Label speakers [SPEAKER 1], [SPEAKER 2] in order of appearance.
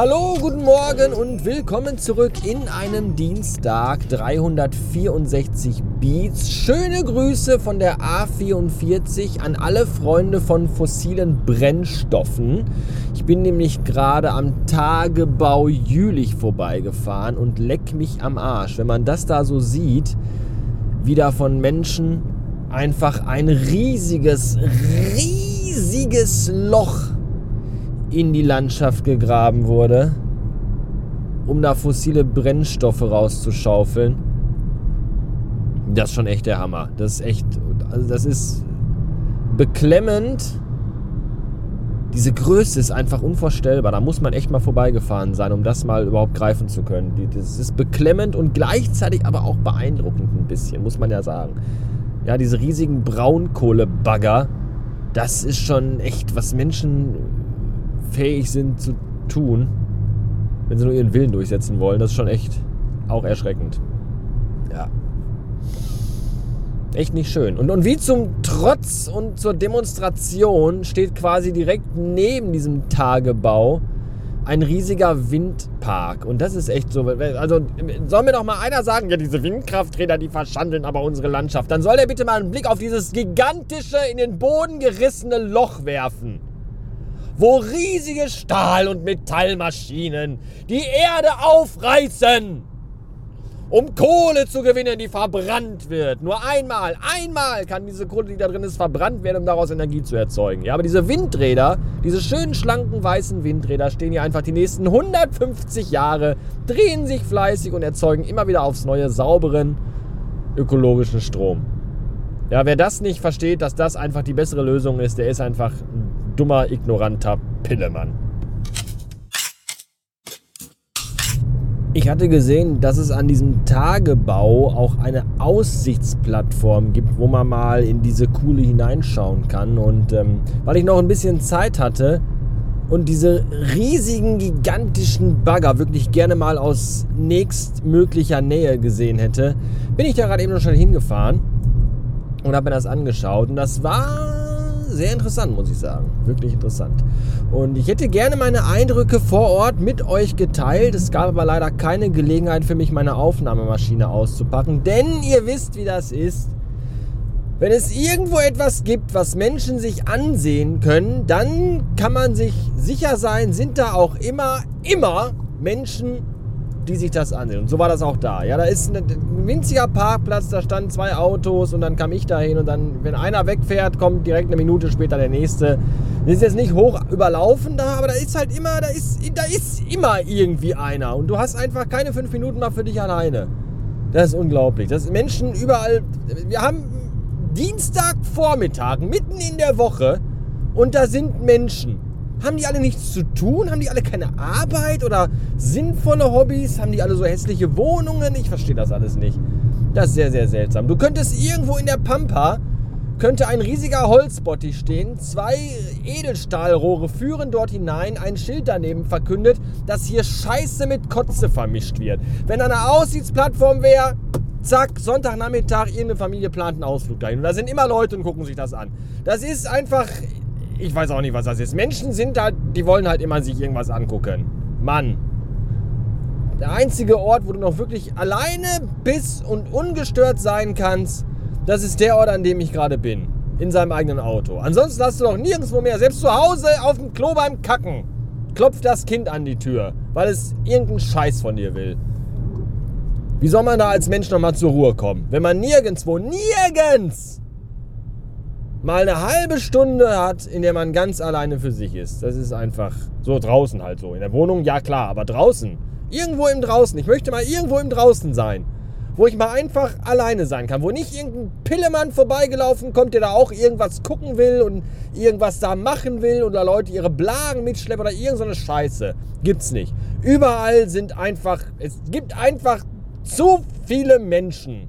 [SPEAKER 1] Hallo, guten Morgen und willkommen zurück in einem Dienstag 364 Beats. Schöne Grüße von der A44 an alle Freunde von fossilen Brennstoffen. Ich bin nämlich gerade am Tagebau Jülich vorbeigefahren und leck mich am Arsch. Wenn man das da so sieht, wie da von Menschen einfach ein riesiges, riesiges Loch in die Landschaft gegraben wurde, um da fossile Brennstoffe rauszuschaufeln. Das ist schon echt der Hammer. Das ist echt, also das ist beklemmend. Diese Größe ist einfach unvorstellbar. Da muss man echt mal vorbeigefahren sein, um das mal überhaupt greifen zu können. Das ist beklemmend und gleichzeitig aber auch beeindruckend ein bisschen, muss man ja sagen. Ja, diese riesigen Braunkohlebagger, das ist schon echt, was Menschen fähig sind zu tun, wenn sie nur ihren Willen durchsetzen wollen. Das ist schon echt auch erschreckend. Ja. Echt nicht schön. Und, und wie zum Trotz und zur Demonstration steht quasi direkt neben diesem Tagebau ein riesiger Windpark. Und das ist echt so. Also soll mir doch mal einer sagen, ja, diese Windkrafträder, die verschandeln aber unsere Landschaft. Dann soll der bitte mal einen Blick auf dieses gigantische, in den Boden gerissene Loch werfen wo riesige Stahl- und Metallmaschinen die Erde aufreißen, um Kohle zu gewinnen, die verbrannt wird. Nur einmal, einmal kann diese Kohle, die da drin ist, verbrannt werden, um daraus Energie zu erzeugen. Ja, aber diese Windräder, diese schönen, schlanken, weißen Windräder stehen hier einfach die nächsten 150 Jahre, drehen sich fleißig und erzeugen immer wieder aufs neue sauberen, ökologischen Strom. Ja, wer das nicht versteht, dass das einfach die bessere Lösung ist, der ist einfach dummer, ignoranter Pillemann. Ich hatte gesehen, dass es an diesem Tagebau auch eine Aussichtsplattform gibt, wo man mal in diese Kuhle hineinschauen kann. Und ähm, weil ich noch ein bisschen Zeit hatte und diese riesigen, gigantischen Bagger wirklich gerne mal aus nächstmöglicher Nähe gesehen hätte, bin ich da gerade eben noch schnell hingefahren und habe mir das angeschaut. Und das war sehr interessant, muss ich sagen. Wirklich interessant. Und ich hätte gerne meine Eindrücke vor Ort mit euch geteilt. Es gab aber leider keine Gelegenheit für mich, meine Aufnahmemaschine auszupacken. Denn ihr wisst, wie das ist. Wenn es irgendwo etwas gibt, was Menschen sich ansehen können, dann kann man sich sicher sein, sind da auch immer, immer Menschen die sich das ansehen. Und so war das auch da. Ja, da ist ein winziger Parkplatz, da standen zwei Autos und dann kam ich da hin und dann, wenn einer wegfährt, kommt direkt eine Minute später der nächste. Das ist jetzt nicht hoch überlaufen da, aber da ist halt immer, da ist, da ist immer irgendwie einer und du hast einfach keine fünf Minuten mal für dich alleine. Das ist unglaublich. Das Menschen überall. Wir haben Dienstagvormittag, mitten in der Woche und da sind Menschen. Haben die alle nichts zu tun? Haben die alle keine Arbeit oder sinnvolle Hobbys? Haben die alle so hässliche Wohnungen? Ich verstehe das alles nicht. Das ist sehr, sehr seltsam. Du könntest irgendwo in der Pampa, könnte ein riesiger Holzbottich stehen, zwei Edelstahlrohre führen dort hinein, ein Schild daneben verkündet, dass hier Scheiße mit Kotze vermischt wird. Wenn eine Aussichtsplattform wäre, zack, Sonntagnachmittag, irgendeine Familie plant einen Ausflug dahin. Und da sind immer Leute und gucken sich das an. Das ist einfach ich weiß auch nicht, was das ist. Menschen sind halt, die wollen halt immer sich irgendwas angucken. Mann. Der einzige Ort, wo du noch wirklich alleine bist und ungestört sein kannst, das ist der Ort, an dem ich gerade bin. In seinem eigenen Auto. Ansonsten hast du doch nirgendwo mehr. Selbst zu Hause auf dem Klo beim Kacken klopft das Kind an die Tür, weil es irgendeinen Scheiß von dir will. Wie soll man da als Mensch nochmal zur Ruhe kommen? Wenn man nirgendwo, nirgends mal eine halbe Stunde hat, in der man ganz alleine für sich ist. Das ist einfach so draußen halt so. In der Wohnung, ja klar, aber draußen. Irgendwo im Draußen. Ich möchte mal irgendwo im Draußen sein. Wo ich mal einfach alleine sein kann. Wo nicht irgendein Pillemann vorbeigelaufen kommt, der da auch irgendwas gucken will und irgendwas da machen will oder Leute ihre Blagen mitschleppen oder irgendeine so Scheiße. Gibt's nicht. Überall sind einfach, es gibt einfach zu viele Menschen